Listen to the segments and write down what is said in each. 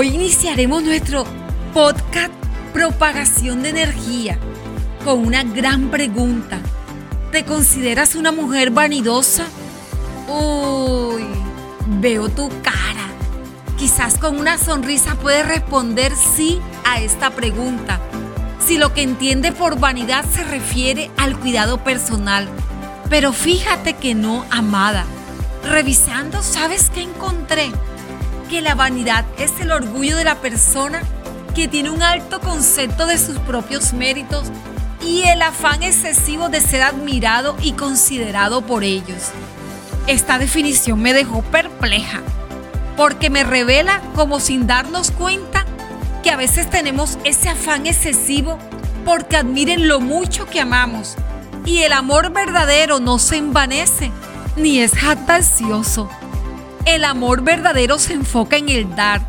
Hoy iniciaremos nuestro podcast Propagación de Energía con una gran pregunta. ¿Te consideras una mujer vanidosa? Uy, veo tu cara. Quizás con una sonrisa puedes responder sí a esta pregunta. Si lo que entiende por vanidad se refiere al cuidado personal. Pero fíjate que no, amada. Revisando, ¿sabes qué encontré? Que la vanidad es el orgullo de la persona que tiene un alto concepto de sus propios méritos y el afán excesivo de ser admirado y considerado por ellos. Esta definición me dejó perpleja porque me revela como sin darnos cuenta que a veces tenemos ese afán excesivo porque admiren lo mucho que amamos y el amor verdadero no se envanece ni es jactancioso. El amor verdadero se enfoca en el dar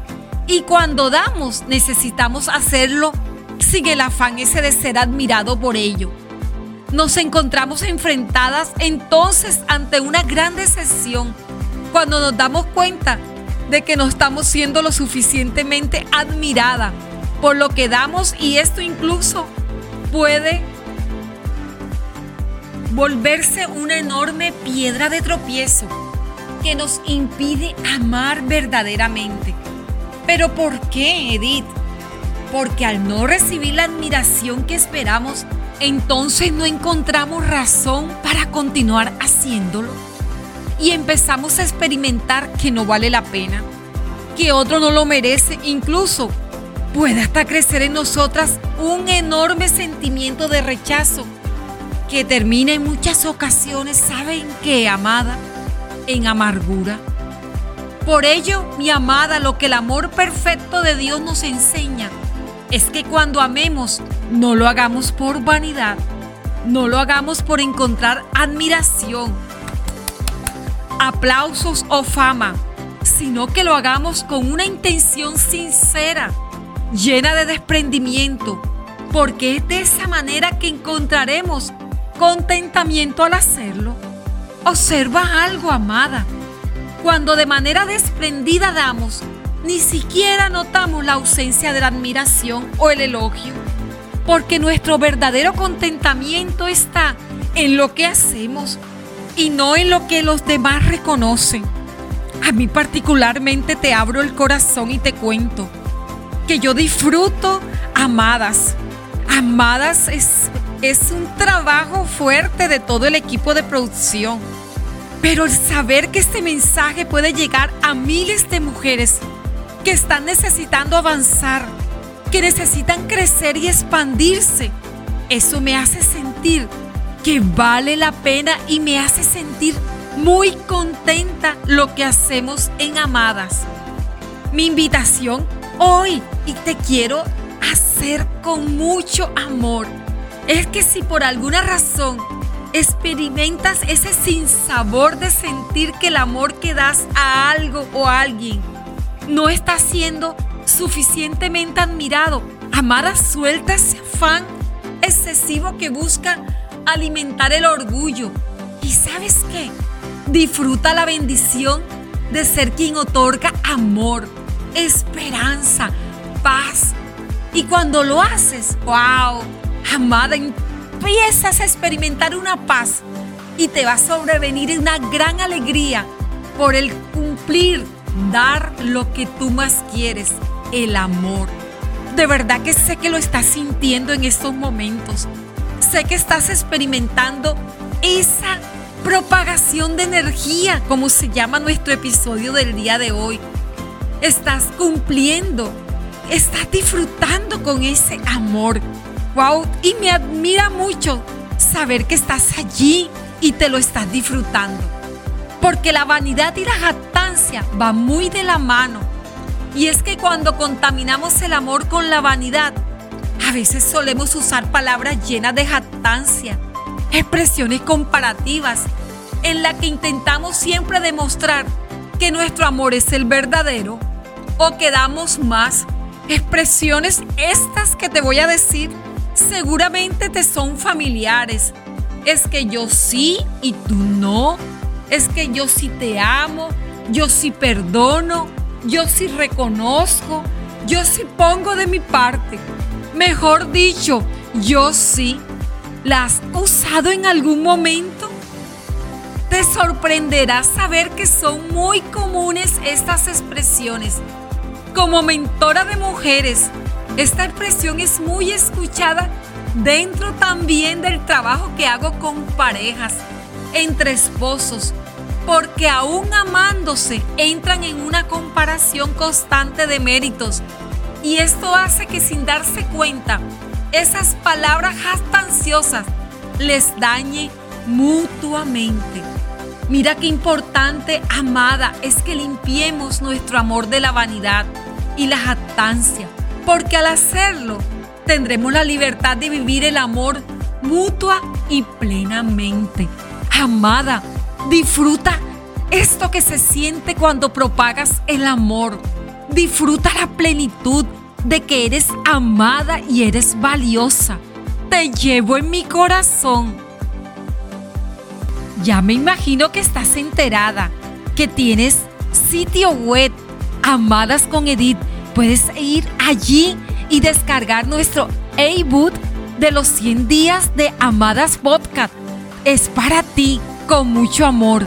y cuando damos necesitamos hacerlo sin el afán ese de ser admirado por ello. Nos encontramos enfrentadas entonces ante una gran decepción cuando nos damos cuenta de que no estamos siendo lo suficientemente admirada por lo que damos y esto incluso puede volverse una enorme piedra de tropiezo que nos impide amar verdaderamente. Pero ¿por qué, Edith? Porque al no recibir la admiración que esperamos, entonces no encontramos razón para continuar haciéndolo. Y empezamos a experimentar que no vale la pena, que otro no lo merece, incluso puede hasta crecer en nosotras un enorme sentimiento de rechazo que termina en muchas ocasiones, ¿saben qué, amada? En amargura. Por ello, mi amada, lo que el amor perfecto de Dios nos enseña es que cuando amemos, no lo hagamos por vanidad, no lo hagamos por encontrar admiración, aplausos o fama, sino que lo hagamos con una intención sincera, llena de desprendimiento, porque es de esa manera que encontraremos contentamiento al hacerlo. Observa algo, amada. Cuando de manera desprendida damos, ni siquiera notamos la ausencia de la admiración o el elogio, porque nuestro verdadero contentamiento está en lo que hacemos y no en lo que los demás reconocen. A mí particularmente te abro el corazón y te cuento que yo disfruto amadas. Amadas es, es un trabajo fuerte de todo el equipo de producción. Pero el saber que este mensaje puede llegar a miles de mujeres que están necesitando avanzar, que necesitan crecer y expandirse. Eso me hace sentir que vale la pena y me hace sentir muy contenta lo que hacemos en Amadas. Mi invitación hoy, y te quiero hacer con mucho amor, es que si por alguna razón experimentas ese sinsabor de sentir que el amor que das a algo o a alguien no está siendo suficientemente admirado. Amada, suelta ese afán excesivo que busca alimentar el orgullo. ¿Y sabes qué? Disfruta la bendición de ser quien otorga amor, esperanza, paz. Y cuando lo haces, wow, amada, empiezas a experimentar una paz y te va a sobrevenir una gran alegría por el cumplir dar lo que tú más quieres, el amor. De verdad que sé que lo estás sintiendo en estos momentos. Sé que estás experimentando esa propagación de energía, como se llama nuestro episodio del día de hoy. Estás cumpliendo, estás disfrutando con ese amor. Wow, y me admira mucho saber que estás allí y te lo estás disfrutando. Porque la vanidad y la jactancia van muy de la mano. Y es que cuando contaminamos el amor con la vanidad, a veces solemos usar palabras llenas de jactancia, expresiones comparativas, en la que intentamos siempre demostrar que nuestro amor es el verdadero o que damos más. Expresiones estas que te voy a decir seguramente te son familiares. Es que yo sí y tú no es que yo sí te amo, yo sí perdono, yo sí reconozco, Yo sí pongo de mi parte. Mejor dicho, yo sí. ¿La has usado en algún momento? Te sorprenderá saber que son muy comunes estas expresiones. Como mentora de mujeres, esta expresión es muy escuchada dentro también del trabajo que hago con parejas, entre esposos, porque aún amándose entran en una comparación constante de méritos. Y esto hace que sin darse cuenta, esas palabras jactanciosas les dañe mutuamente. Mira qué importante, amada, es que limpiemos nuestro amor de la vanidad y la jactancia, porque al hacerlo tendremos la libertad de vivir el amor mutua y plenamente. Amada, disfruta esto que se siente cuando propagas el amor. Disfruta la plenitud de que eres amada y eres valiosa. Te llevo en mi corazón. Ya me imagino que estás enterada, que tienes sitio web, Amadas con Edith. Puedes ir allí y descargar nuestro e-book de los 100 días de Amadas Podcast. Es para ti con mucho amor